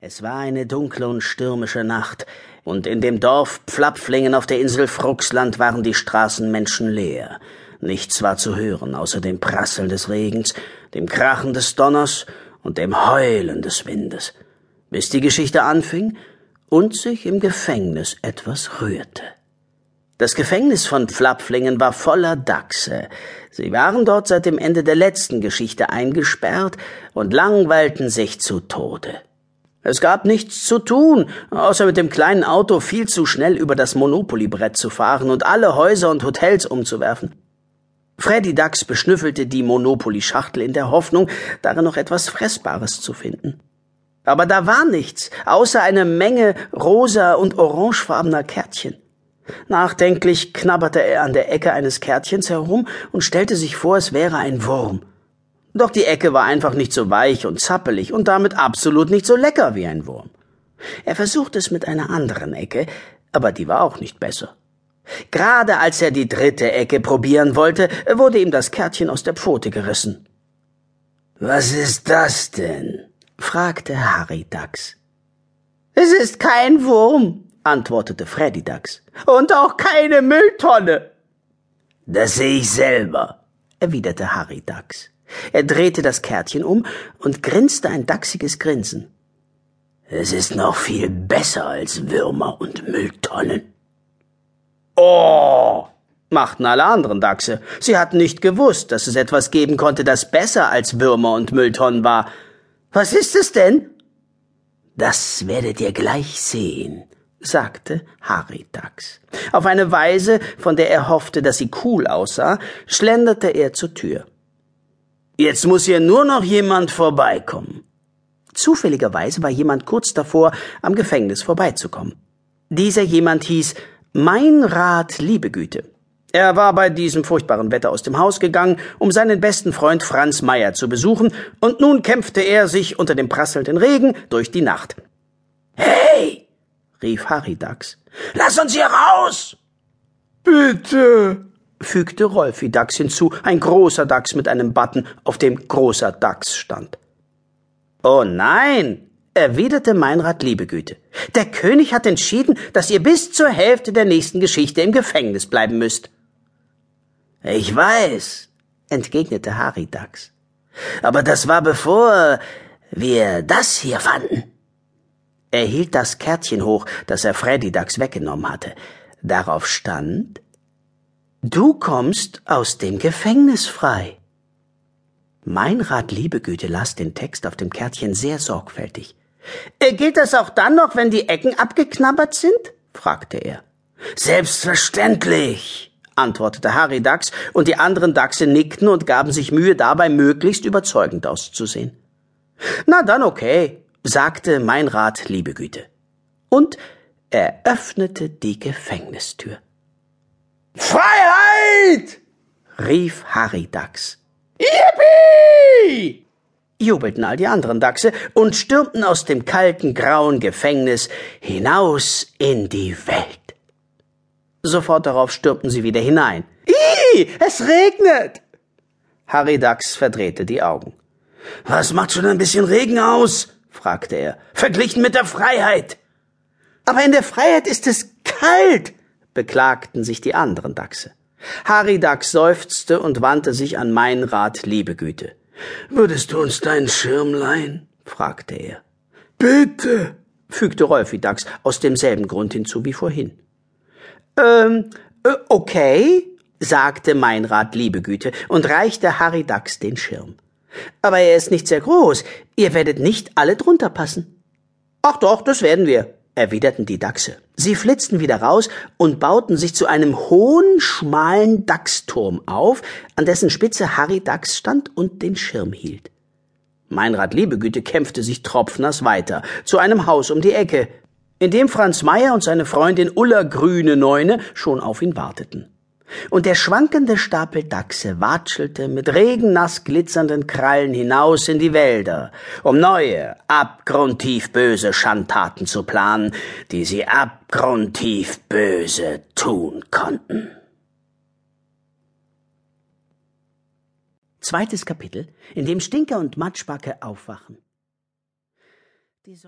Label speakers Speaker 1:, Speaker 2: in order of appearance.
Speaker 1: Es war eine dunkle und stürmische Nacht, und in dem Dorf Pflapflingen auf der Insel Fruxland waren die Straßen menschenleer. Nichts war zu hören, außer dem Prasseln des Regens, dem Krachen des Donners und dem Heulen des Windes, bis die Geschichte anfing und sich im Gefängnis etwas rührte. Das Gefängnis von Pflapflingen war voller Dachse. Sie waren dort seit dem Ende der letzten Geschichte eingesperrt und langweilten sich zu Tode. Es gab nichts zu tun, außer mit dem kleinen Auto viel zu schnell über das Monopoly-Brett zu fahren und alle Häuser und Hotels umzuwerfen. Freddy Dax beschnüffelte die Monopoly-Schachtel in der Hoffnung, darin noch etwas Fressbares zu finden. Aber da war nichts, außer eine Menge rosa und orangefarbener Kärtchen. Nachdenklich knabberte er an der Ecke eines Kärtchens herum und stellte sich vor, es wäre ein Wurm. Doch die Ecke war einfach nicht so weich und zappelig und damit absolut nicht so lecker wie ein Wurm. Er versuchte es mit einer anderen Ecke, aber die war auch nicht besser. Gerade als er die dritte Ecke probieren wollte, wurde ihm das Kärtchen aus der Pfote gerissen.
Speaker 2: Was ist das denn? fragte Harry Dachs.
Speaker 1: Es ist kein Wurm, antwortete Freddy Dachs. Und auch keine Mülltonne.
Speaker 2: Das sehe ich selber,
Speaker 1: erwiderte Harry Dachs. Er drehte das Kärtchen um und grinste ein dachsiges Grinsen.
Speaker 2: Es ist noch viel besser als Würmer und Mülltonnen.
Speaker 1: Oh, machten alle anderen Dachse. Sie hatten nicht gewusst, dass es etwas geben konnte, das besser als Würmer und Mülltonnen war. Was ist es denn?
Speaker 2: Das werdet ihr gleich sehen, sagte Harry Dachs.
Speaker 1: Auf eine Weise, von der er hoffte, dass sie cool aussah, schlenderte er zur Tür.
Speaker 2: Jetzt muss hier nur noch jemand vorbeikommen.
Speaker 1: Zufälligerweise war jemand kurz davor, am Gefängnis vorbeizukommen. Dieser jemand hieß Mein Rat Liebegüte. Er war bei diesem furchtbaren Wetter aus dem Haus gegangen, um seinen besten Freund Franz Meyer zu besuchen, und nun kämpfte er sich unter dem prasselnden Regen durch die Nacht.
Speaker 2: Hey!
Speaker 1: rief Harry Dachs.
Speaker 2: Lass uns hier raus!
Speaker 1: Bitte! Fügte Rolfi Dachs hinzu, ein großer Dachs mit einem Button, auf dem großer Dachs stand. Oh nein, erwiderte Meinrad Liebegüte. Der König hat entschieden, dass ihr bis zur Hälfte der nächsten Geschichte im Gefängnis bleiben müsst.
Speaker 2: Ich weiß, entgegnete Harry Dachs. Aber das war bevor wir das hier fanden.
Speaker 1: Er hielt das Kärtchen hoch, das er Freddy Dachs weggenommen hatte. Darauf stand Du kommst aus dem Gefängnis frei. Mein Rat Liebegüte las den Text auf dem Kärtchen sehr sorgfältig. Äh, gilt das auch dann noch, wenn die Ecken abgeknabbert sind? fragte er.
Speaker 2: Selbstverständlich,
Speaker 1: antwortete Harry Dachs, und die anderen Dachse nickten und gaben sich Mühe, dabei möglichst überzeugend auszusehen. Na dann okay, sagte mein Rat Liebegüte. Und er öffnete die Gefängnistür.
Speaker 2: Freiheit!
Speaker 1: rief Harry Dachs.
Speaker 2: Yippie!
Speaker 1: jubelten all die anderen Dachse und stürmten aus dem kalten, grauen Gefängnis hinaus in die Welt. Sofort darauf stürmten sie wieder hinein. Ih, es regnet! Harry Dachs verdrehte die Augen.
Speaker 2: Was macht schon ein bisschen Regen aus? fragte er. Verglichen mit der Freiheit.
Speaker 1: Aber in der Freiheit ist es kalt, beklagten sich die anderen Dachse. Harry Dachs seufzte und wandte sich an mein Rat Liebegüte.
Speaker 2: Würdest du uns deinen Schirm leihen? fragte er.
Speaker 1: Bitte, fügte Rolfi Dachs aus demselben Grund hinzu wie vorhin. Ähm, äh, okay, sagte mein Rat Liebegüte und reichte Harry Dachs den Schirm. Aber er ist nicht sehr groß. Ihr werdet nicht alle drunter passen. Ach doch, das werden wir, erwiderten die Dachse. Sie flitzten wieder raus und bauten sich zu einem hohen, schmalen Dachsturm auf, an dessen Spitze Harry Dachs stand und den Schirm hielt. Meinrad Liebegüte kämpfte sich tropfnass weiter, zu einem Haus um die Ecke, in dem Franz Meyer und seine Freundin Ulla Grüne Neune schon auf ihn warteten und der schwankende Stapel Dachse watschelte mit regennass glitzernden Krallen hinaus in die Wälder, um neue, abgrundtief böse Schandtaten zu planen, die sie abgrundtief böse tun konnten. Zweites Kapitel, in dem Stinker und Matschbacke aufwachen.